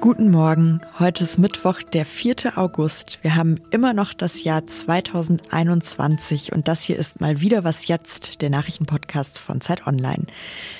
Guten Morgen, heute ist Mittwoch, der 4. August. Wir haben immer noch das Jahr 2021 und das hier ist mal wieder was jetzt, der Nachrichtenpodcast von Zeit Online.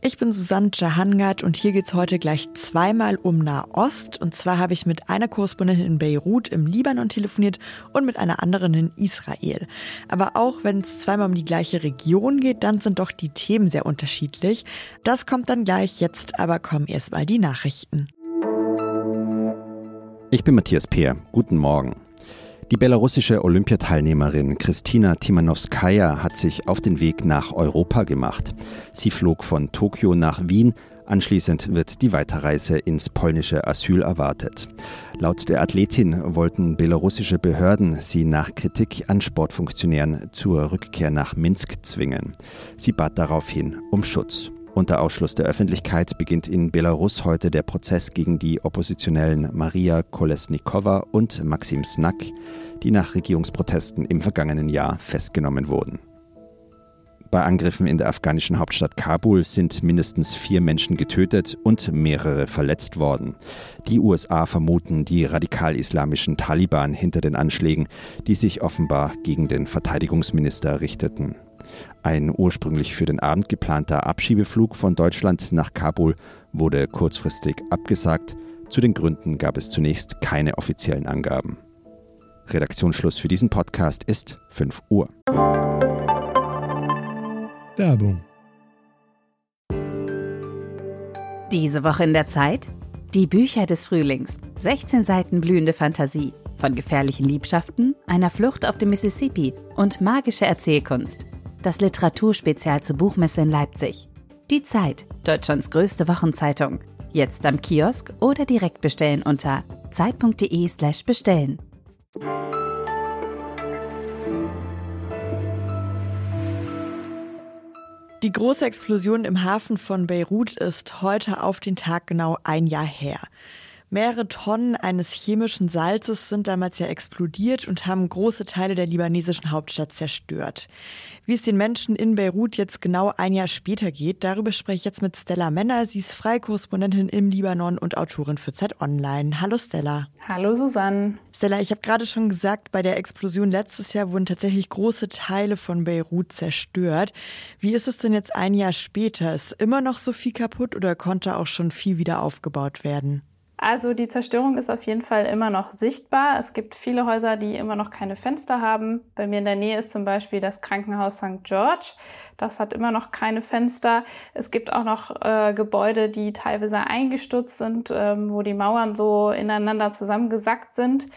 Ich bin Susanne Jahangard und hier geht's heute gleich zweimal um Nahost. Und zwar habe ich mit einer Korrespondentin in Beirut im Libanon telefoniert und mit einer anderen in Israel. Aber auch wenn es zweimal um die gleiche Region geht, dann sind doch die Themen sehr unterschiedlich. Das kommt dann gleich jetzt, aber kommen erst mal die Nachrichten. Ich bin Matthias Peer. Guten Morgen. Die belarussische Olympiateilnehmerin Kristina Timanowskaja hat sich auf den Weg nach Europa gemacht. Sie flog von Tokio nach Wien. Anschließend wird die Weiterreise ins polnische Asyl erwartet. Laut der Athletin wollten belarussische Behörden sie nach Kritik an Sportfunktionären zur Rückkehr nach Minsk zwingen. Sie bat daraufhin um Schutz. Unter Ausschluss der Öffentlichkeit beginnt in Belarus heute der Prozess gegen die Oppositionellen Maria Kolesnikova und Maxim Snak, die nach Regierungsprotesten im vergangenen Jahr festgenommen wurden. Bei Angriffen in der afghanischen Hauptstadt Kabul sind mindestens vier Menschen getötet und mehrere verletzt worden. Die USA vermuten die radikal-islamischen Taliban hinter den Anschlägen, die sich offenbar gegen den Verteidigungsminister richteten. Ein ursprünglich für den Abend geplanter Abschiebeflug von Deutschland nach Kabul wurde kurzfristig abgesagt. Zu den Gründen gab es zunächst keine offiziellen Angaben. Redaktionsschluss für diesen Podcast ist 5 Uhr. Werbung. Diese Woche in der Zeit? Die Bücher des Frühlings. 16 Seiten blühende Fantasie. Von gefährlichen Liebschaften, einer Flucht auf dem Mississippi und magische Erzählkunst das Literaturspezial zur Buchmesse in Leipzig. Die Zeit, Deutschlands größte Wochenzeitung. Jetzt am Kiosk oder direkt bestellen unter zeit.de/slash bestellen. Die große Explosion im Hafen von Beirut ist heute auf den Tag genau ein Jahr her. Mehrere Tonnen eines chemischen Salzes sind damals ja explodiert und haben große Teile der libanesischen Hauptstadt zerstört. Wie es den Menschen in Beirut jetzt genau ein Jahr später geht, darüber spreche ich jetzt mit Stella Menner. Sie ist Freikorrespondentin im Libanon und Autorin für Z Online. Hallo Stella. Hallo Susanne. Stella, ich habe gerade schon gesagt, bei der Explosion letztes Jahr wurden tatsächlich große Teile von Beirut zerstört. Wie ist es denn jetzt ein Jahr später? Ist immer noch so viel kaputt oder konnte auch schon viel wieder aufgebaut werden? Also die Zerstörung ist auf jeden Fall immer noch sichtbar. Es gibt viele Häuser, die immer noch keine Fenster haben. Bei mir in der Nähe ist zum Beispiel das Krankenhaus St. George. Das hat immer noch keine Fenster. Es gibt auch noch äh, Gebäude, die teilweise eingestürzt sind, ähm, wo die Mauern so ineinander zusammengesackt sind.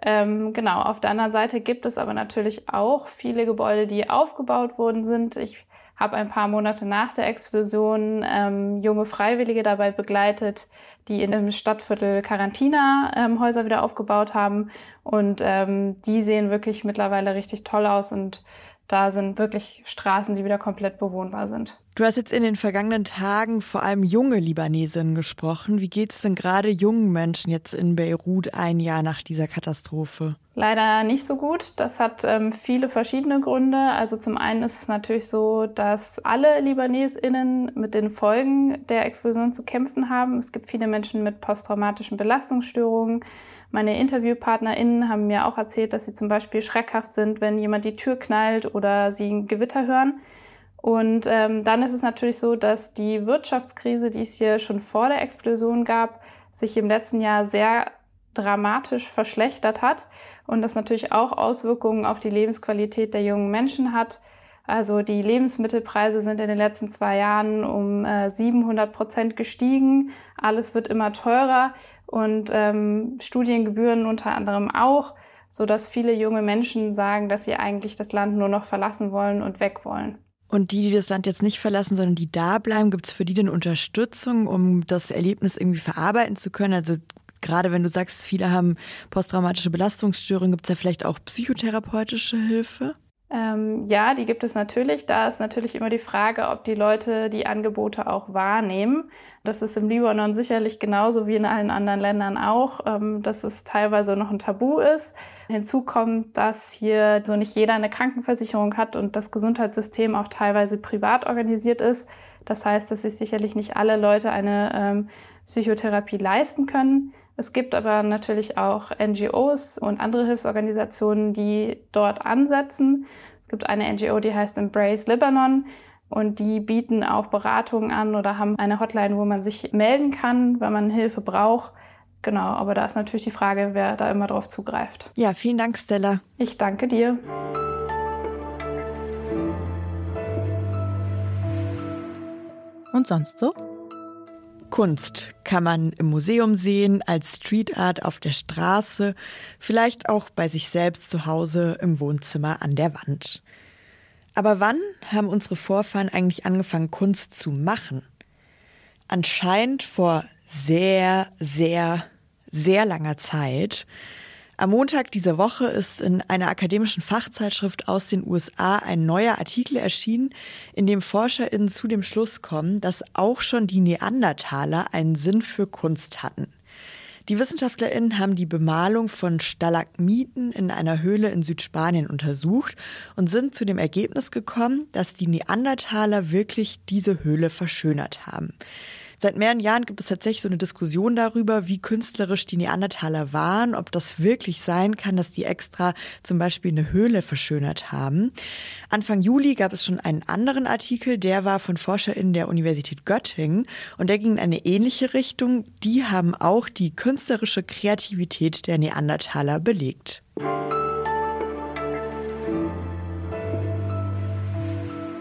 Ähm, genau, auf der anderen Seite gibt es aber natürlich auch viele Gebäude, die aufgebaut worden sind. Ich habe ein paar Monate nach der Explosion ähm, junge Freiwillige dabei begleitet, die in dem Stadtviertel Quarantina ähm, Häuser wieder aufgebaut haben. Und ähm, die sehen wirklich mittlerweile richtig toll aus und da sind wirklich Straßen, die wieder komplett bewohnbar sind. Du hast jetzt in den vergangenen Tagen vor allem junge Libanesinnen gesprochen. Wie geht es denn gerade jungen Menschen jetzt in Beirut ein Jahr nach dieser Katastrophe? Leider nicht so gut. Das hat ähm, viele verschiedene Gründe. Also zum einen ist es natürlich so, dass alle Libanesinnen mit den Folgen der Explosion zu kämpfen haben. Es gibt viele Menschen mit posttraumatischen Belastungsstörungen. Meine InterviewpartnerInnen haben mir auch erzählt, dass sie zum Beispiel schreckhaft sind, wenn jemand die Tür knallt oder sie ein Gewitter hören. Und ähm, dann ist es natürlich so, dass die Wirtschaftskrise, die es hier schon vor der Explosion gab, sich im letzten Jahr sehr dramatisch verschlechtert hat und das natürlich auch Auswirkungen auf die Lebensqualität der jungen Menschen hat. Also die Lebensmittelpreise sind in den letzten zwei Jahren um äh, 700 Prozent gestiegen. Alles wird immer teurer und ähm, Studiengebühren unter anderem auch, so dass viele junge Menschen sagen, dass sie eigentlich das Land nur noch verlassen wollen und weg wollen. Und die, die das Land jetzt nicht verlassen, sondern die da bleiben, gibt es für die denn Unterstützung, um das Erlebnis irgendwie verarbeiten zu können? Also gerade wenn du sagst, viele haben posttraumatische Belastungsstörungen, gibt es ja vielleicht auch psychotherapeutische Hilfe? Ähm, ja, die gibt es natürlich. Da ist natürlich immer die Frage, ob die Leute die Angebote auch wahrnehmen. Das ist im Libanon sicherlich genauso wie in allen anderen Ländern auch, ähm, dass es teilweise noch ein Tabu ist. Hinzu kommt, dass hier so nicht jeder eine Krankenversicherung hat und das Gesundheitssystem auch teilweise privat organisiert ist. Das heißt, dass sich sicherlich nicht alle Leute eine ähm, Psychotherapie leisten können. Es gibt aber natürlich auch NGOs und andere Hilfsorganisationen, die dort ansetzen. Es gibt eine NGO, die heißt Embrace Lebanon. Und die bieten auch Beratungen an oder haben eine Hotline, wo man sich melden kann, wenn man Hilfe braucht. Genau, aber da ist natürlich die Frage, wer da immer drauf zugreift. Ja, vielen Dank, Stella. Ich danke dir. Und sonst so? Kunst kann man im Museum sehen, als Street Art auf der Straße, vielleicht auch bei sich selbst zu Hause im Wohnzimmer an der Wand. Aber wann haben unsere Vorfahren eigentlich angefangen, Kunst zu machen? Anscheinend vor sehr, sehr, sehr langer Zeit. Am Montag dieser Woche ist in einer akademischen Fachzeitschrift aus den USA ein neuer Artikel erschienen, in dem ForscherInnen zu dem Schluss kommen, dass auch schon die Neandertaler einen Sinn für Kunst hatten. Die WissenschaftlerInnen haben die Bemalung von Stalagmiten in einer Höhle in Südspanien untersucht und sind zu dem Ergebnis gekommen, dass die Neandertaler wirklich diese Höhle verschönert haben. Seit mehreren Jahren gibt es tatsächlich so eine Diskussion darüber, wie künstlerisch die Neandertaler waren, ob das wirklich sein kann, dass die extra zum Beispiel eine Höhle verschönert haben. Anfang Juli gab es schon einen anderen Artikel, der war von ForscherInnen der Universität Göttingen und der ging in eine ähnliche Richtung. Die haben auch die künstlerische Kreativität der Neandertaler belegt.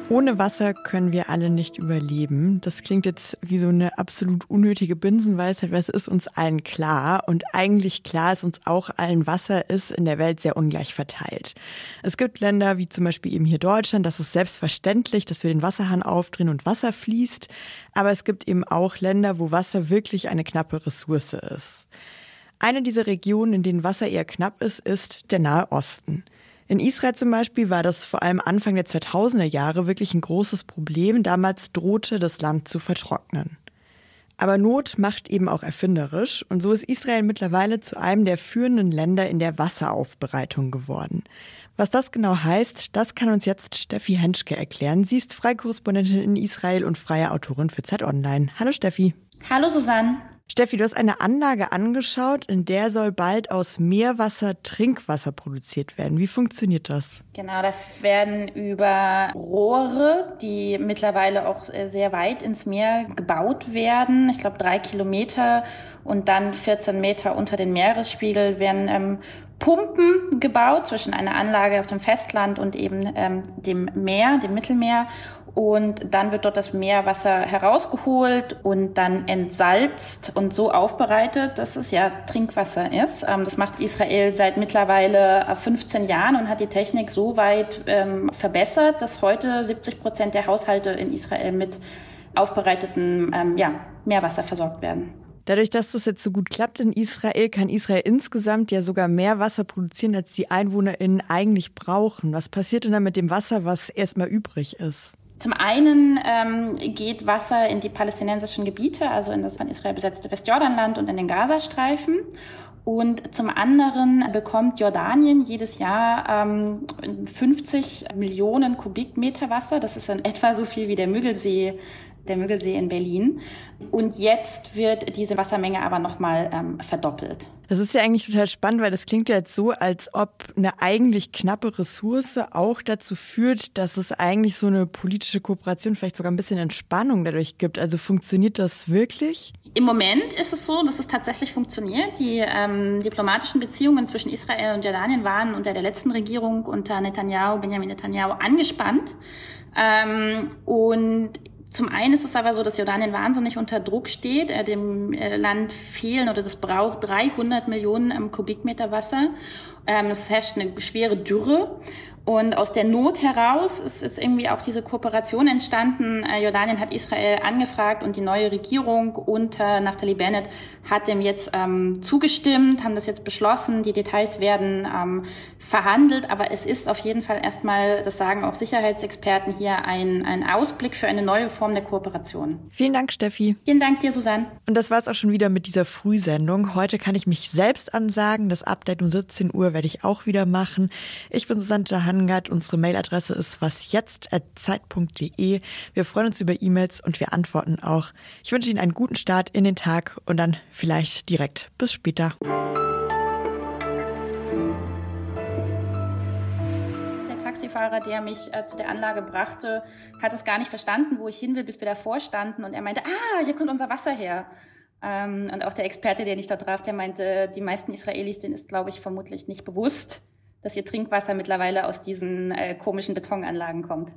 Ohne Wasser können wir alle nicht überleben. Das klingt jetzt wie so eine absolut unnötige Binsenweisheit, weil es ist uns allen klar. Und eigentlich klar ist uns auch allen, Wasser ist in der Welt sehr ungleich verteilt. Es gibt Länder wie zum Beispiel eben hier Deutschland, das ist selbstverständlich, dass wir den Wasserhahn aufdrehen und Wasser fließt. Aber es gibt eben auch Länder, wo Wasser wirklich eine knappe Ressource ist. Eine dieser Regionen, in denen Wasser eher knapp ist, ist der Nahe Osten. In Israel zum Beispiel war das vor allem Anfang der 2000er Jahre wirklich ein großes Problem. Damals drohte das Land zu vertrocknen. Aber Not macht eben auch erfinderisch und so ist Israel mittlerweile zu einem der führenden Länder in der Wasseraufbereitung geworden. Was das genau heißt, das kann uns jetzt Steffi Henschke erklären. Sie ist Freikorrespondentin in Israel und freie Autorin für Z Online. Hallo Steffi. Hallo Susanne. Steffi, du hast eine Anlage angeschaut, in der soll bald aus Meerwasser Trinkwasser produziert werden. Wie funktioniert das? Genau, da werden über Rohre, die mittlerweile auch äh, sehr weit ins Meer gebaut werden, ich glaube drei Kilometer und dann 14 Meter unter den Meeresspiegel, werden ähm, Pumpen gebaut zwischen einer Anlage auf dem Festland und eben ähm, dem Meer, dem Mittelmeer und dann wird dort das Meerwasser herausgeholt und dann entsalzt und so aufbereitet, dass es ja Trinkwasser ist. Ähm, das macht Israel seit mittlerweile 15 Jahren und hat die Technik so weit ähm, verbessert, dass heute 70 Prozent der Haushalte in Israel mit aufbereitetem ähm, ja, Meerwasser versorgt werden. Dadurch, dass das jetzt so gut klappt in Israel, kann Israel insgesamt ja sogar mehr Wasser produzieren, als die EinwohnerInnen eigentlich brauchen. Was passiert denn dann mit dem Wasser, was erstmal übrig ist? Zum einen ähm, geht Wasser in die palästinensischen Gebiete, also in das von Israel besetzte Westjordanland und in den Gazastreifen. Und zum anderen bekommt Jordanien jedes Jahr ähm, 50 Millionen Kubikmeter Wasser. Das ist in etwa so viel wie der Müggelsee der Müggelsee in Berlin. Und jetzt wird diese Wassermenge aber nochmal ähm, verdoppelt. Das ist ja eigentlich total spannend, weil das klingt ja jetzt so, als ob eine eigentlich knappe Ressource auch dazu führt, dass es eigentlich so eine politische Kooperation, vielleicht sogar ein bisschen Entspannung dadurch gibt. Also funktioniert das wirklich? Im Moment ist es so, dass es tatsächlich funktioniert. Die ähm, diplomatischen Beziehungen zwischen Israel und Jordanien waren unter der letzten Regierung unter Netanyahu, Benjamin Netanyahu, angespannt. Ähm, und zum einen ist es aber so, dass Jordanien wahnsinnig unter Druck steht. Äh, dem äh, Land fehlen oder das braucht 300 Millionen ähm, Kubikmeter Wasser. Ähm, es herrscht eine schwere Dürre. Und aus der Not heraus ist jetzt irgendwie auch diese Kooperation entstanden. Äh, Jordanien hat Israel angefragt und die neue Regierung unter Naftali Bennett hat dem jetzt ähm, zugestimmt, haben das jetzt beschlossen. Die Details werden ähm, verhandelt, aber es ist auf jeden Fall erstmal, das sagen auch Sicherheitsexperten hier, ein, ein Ausblick für eine neue Form der Kooperation. Vielen Dank, Steffi. Vielen Dank dir, Susanne. Und das war es auch schon wieder mit dieser Frühsendung. Heute kann ich mich selbst ansagen. Das Update um 17 Uhr werde ich auch wieder machen. Ich bin Susanne Jahan angeangert. Unsere Mailadresse ist wasjetzt.zeit.de. Wir freuen uns über E-Mails und wir antworten auch. Ich wünsche Ihnen einen guten Start in den Tag und dann vielleicht direkt bis später. Taxifahrer, der mich äh, zu der Anlage brachte, hat es gar nicht verstanden, wo ich hin will, bis wir davor standen. Und er meinte, ah, hier kommt unser Wasser her. Ähm, und auch der Experte, den ich da traf, der meinte, die meisten Israelis, denen ist, glaube ich, vermutlich nicht bewusst, dass ihr Trinkwasser mittlerweile aus diesen äh, komischen Betonanlagen kommt.